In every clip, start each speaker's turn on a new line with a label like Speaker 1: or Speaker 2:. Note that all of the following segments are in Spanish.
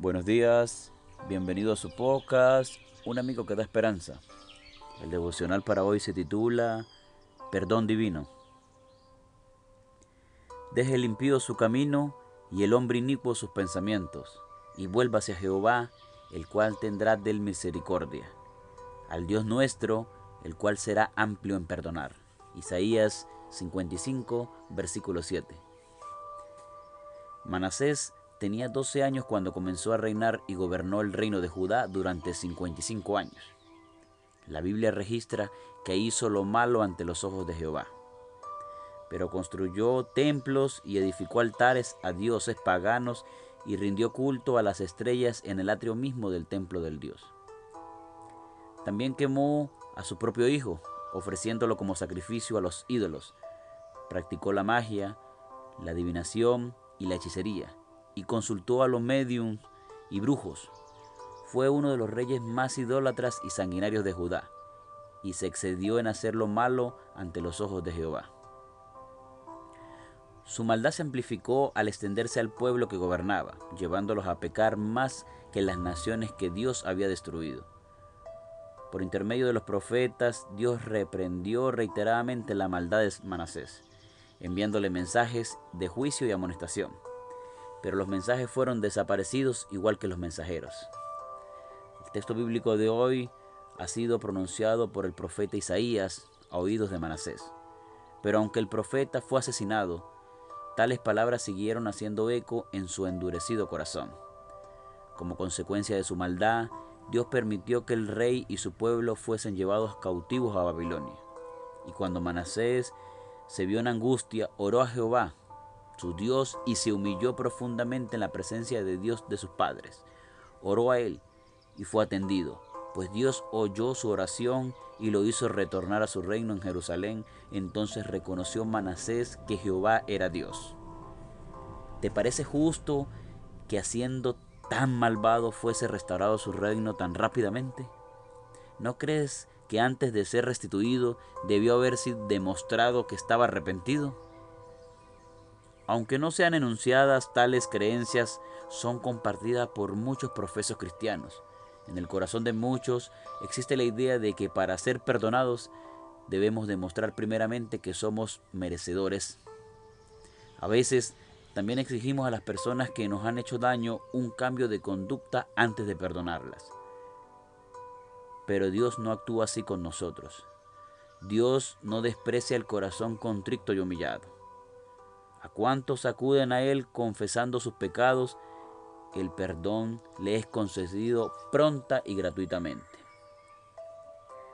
Speaker 1: Buenos días, bienvenido a su podcast, Un amigo que da esperanza. El devocional para hoy se titula Perdón Divino. Deje el impío su camino y el hombre inicuo sus pensamientos, y vuelva hacia Jehová, el cual tendrá del misericordia, al Dios nuestro, el cual será amplio en perdonar. Isaías 55, versículo 7. Manasés tenía 12 años cuando comenzó a reinar y gobernó el reino de Judá durante 55 años. La Biblia registra que hizo lo malo ante los ojos de Jehová, pero construyó templos y edificó altares a dioses paganos y rindió culto a las estrellas en el atrio mismo del templo del Dios. También quemó a su propio hijo, ofreciéndolo como sacrificio a los ídolos. Practicó la magia, la adivinación y la hechicería, y consultó a los mediums y brujos. Fue uno de los reyes más idólatras y sanguinarios de Judá, y se excedió en hacer lo malo ante los ojos de Jehová. Su maldad se amplificó al extenderse al pueblo que gobernaba, llevándolos a pecar más que las naciones que Dios había destruido. Por intermedio de los profetas, Dios reprendió reiteradamente la maldad de Manasés enviándole mensajes de juicio y amonestación. Pero los mensajes fueron desaparecidos igual que los mensajeros. El texto bíblico de hoy ha sido pronunciado por el profeta Isaías a oídos de Manasés. Pero aunque el profeta fue asesinado, tales palabras siguieron haciendo eco en su endurecido corazón. Como consecuencia de su maldad, Dios permitió que el rey y su pueblo fuesen llevados cautivos a Babilonia. Y cuando Manasés se vio en angustia, oró a Jehová, su Dios, y se humilló profundamente en la presencia de Dios de sus padres. Oró a él y fue atendido, pues Dios oyó su oración y lo hizo retornar a su reino en Jerusalén. Entonces reconoció Manasés que Jehová era Dios. ¿Te parece justo que haciendo tan malvado fuese restaurado su reino tan rápidamente? ¿No crees que antes de ser restituido debió haberse demostrado que estaba arrepentido? Aunque no sean enunciadas, tales creencias son compartidas por muchos profesos cristianos. En el corazón de muchos existe la idea de que para ser perdonados debemos demostrar primeramente que somos merecedores. A veces también exigimos a las personas que nos han hecho daño un cambio de conducta antes de perdonarlas. Pero Dios no actúa así con nosotros. Dios no desprecia el corazón contrito y humillado. A cuantos acuden a Él confesando sus pecados, el perdón le es concedido pronta y gratuitamente.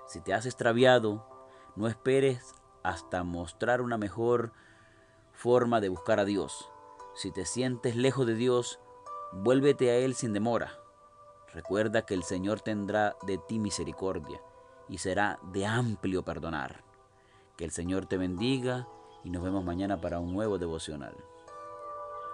Speaker 1: Si te has extraviado, no esperes hasta mostrar una mejor forma de buscar a Dios. Si te sientes lejos de Dios, vuélvete a Él sin demora. Recuerda que el Señor tendrá de ti misericordia y será de amplio perdonar. Que el Señor te bendiga y nos vemos mañana para un nuevo devocional.